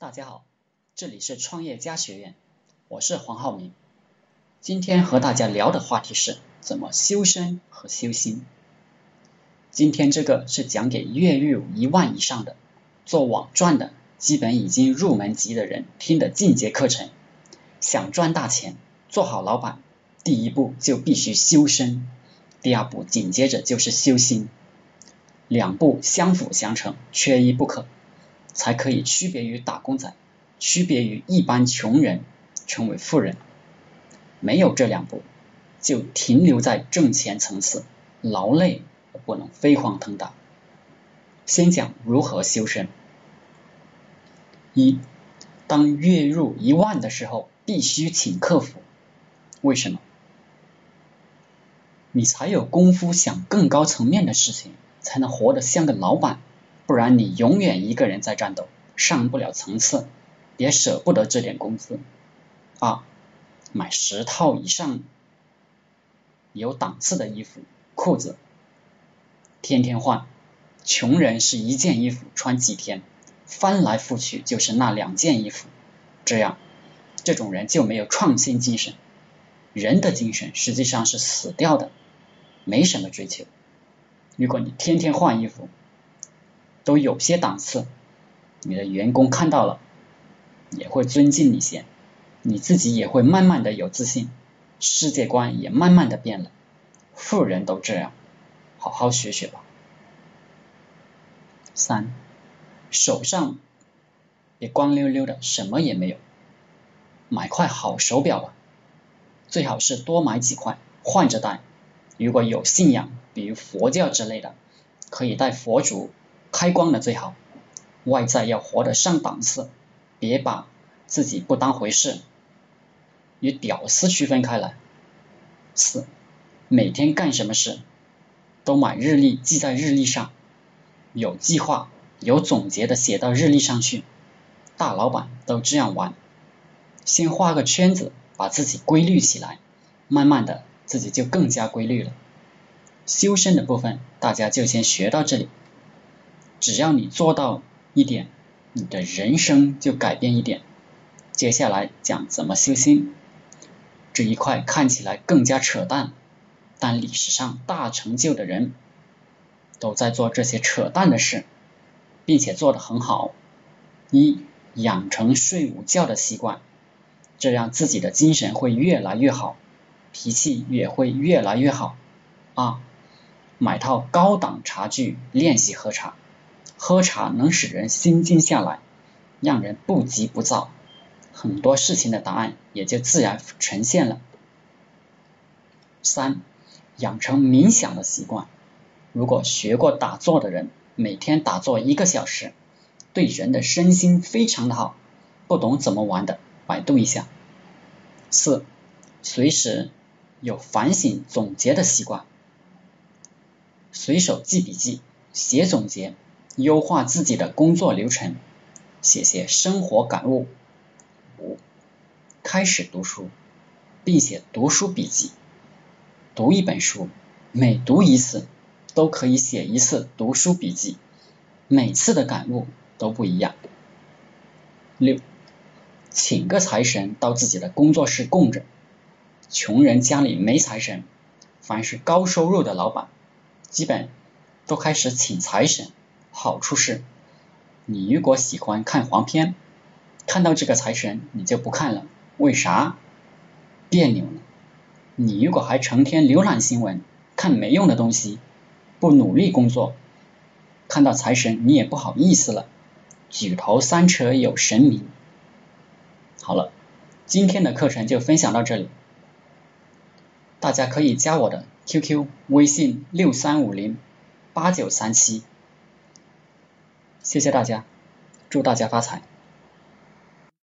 大家好，这里是创业家学院，我是黄浩明。今天和大家聊的话题是怎么修身和修心。今天这个是讲给月入一万以上的做网赚的，基本已经入门级的人听的进阶课程。想赚大钱，做好老板，第一步就必须修身，第二步紧接着就是修心，两步相辅相成，缺一不可。才可以区别于打工仔，区别于一般穷人，成为富人。没有这两步，就停留在挣钱层次，劳累而不能飞黄腾达。先讲如何修身。一，当月入一万的时候，必须请客服。为什么？你才有功夫想更高层面的事情，才能活得像个老板。不然你永远一个人在战斗，上不了层次，也舍不得这点工资。二，买十套以上有档次的衣服、裤子，天天换。穷人是一件衣服穿几天，翻来覆去就是那两件衣服，这样，这种人就没有创新精神。人的精神实际上是死掉的，没什么追求。如果你天天换衣服，都有些档次，你的员工看到了也会尊敬你些，你自己也会慢慢的有自信，世界观也慢慢的变了。富人都这样，好好学学吧。三，手上也光溜溜的，什么也没有，买块好手表吧，最好是多买几块换着戴。如果有信仰，比如佛教之类的，可以戴佛珠。开光的最好，外在要活得上档次，别把自己不当回事，与屌丝区分开来。四，每天干什么事，都买日历记在日历上，有计划、有总结的写到日历上去。大老板都这样玩，先画个圈子，把自己规律起来，慢慢的自己就更加规律了。修身的部分，大家就先学到这里。只要你做到一点，你的人生就改变一点。接下来讲怎么修心，这一块看起来更加扯淡，但历史上大成就的人都在做这些扯淡的事，并且做得很好。一，养成睡午觉的习惯，这样自己的精神会越来越好，脾气也会越来越好。二，买套高档茶具练习喝茶。喝茶能使人心静下来，让人不急不躁，很多事情的答案也就自然呈现了。三，养成冥想的习惯。如果学过打坐的人，每天打坐一个小时，对人的身心非常的好。不懂怎么玩的，百度一下。四，随时有反省总结的习惯，随手记笔记，写总结。优化自己的工作流程，写写生活感悟。五，开始读书，并且读书笔记。读一本书，每读一次都可以写一次读书笔记，每次的感悟都不一样。六，请个财神到自己的工作室供着。穷人家里没财神，凡是高收入的老板，基本都开始请财神。好处是，你如果喜欢看黄片，看到这个财神你就不看了，为啥？别扭呢。你如果还成天浏览新闻，看没用的东西，不努力工作，看到财神你也不好意思了。举头三尺有神明。好了，今天的课程就分享到这里，大家可以加我的 QQ 微信六三五零八九三七。谢谢大家，祝大家发财。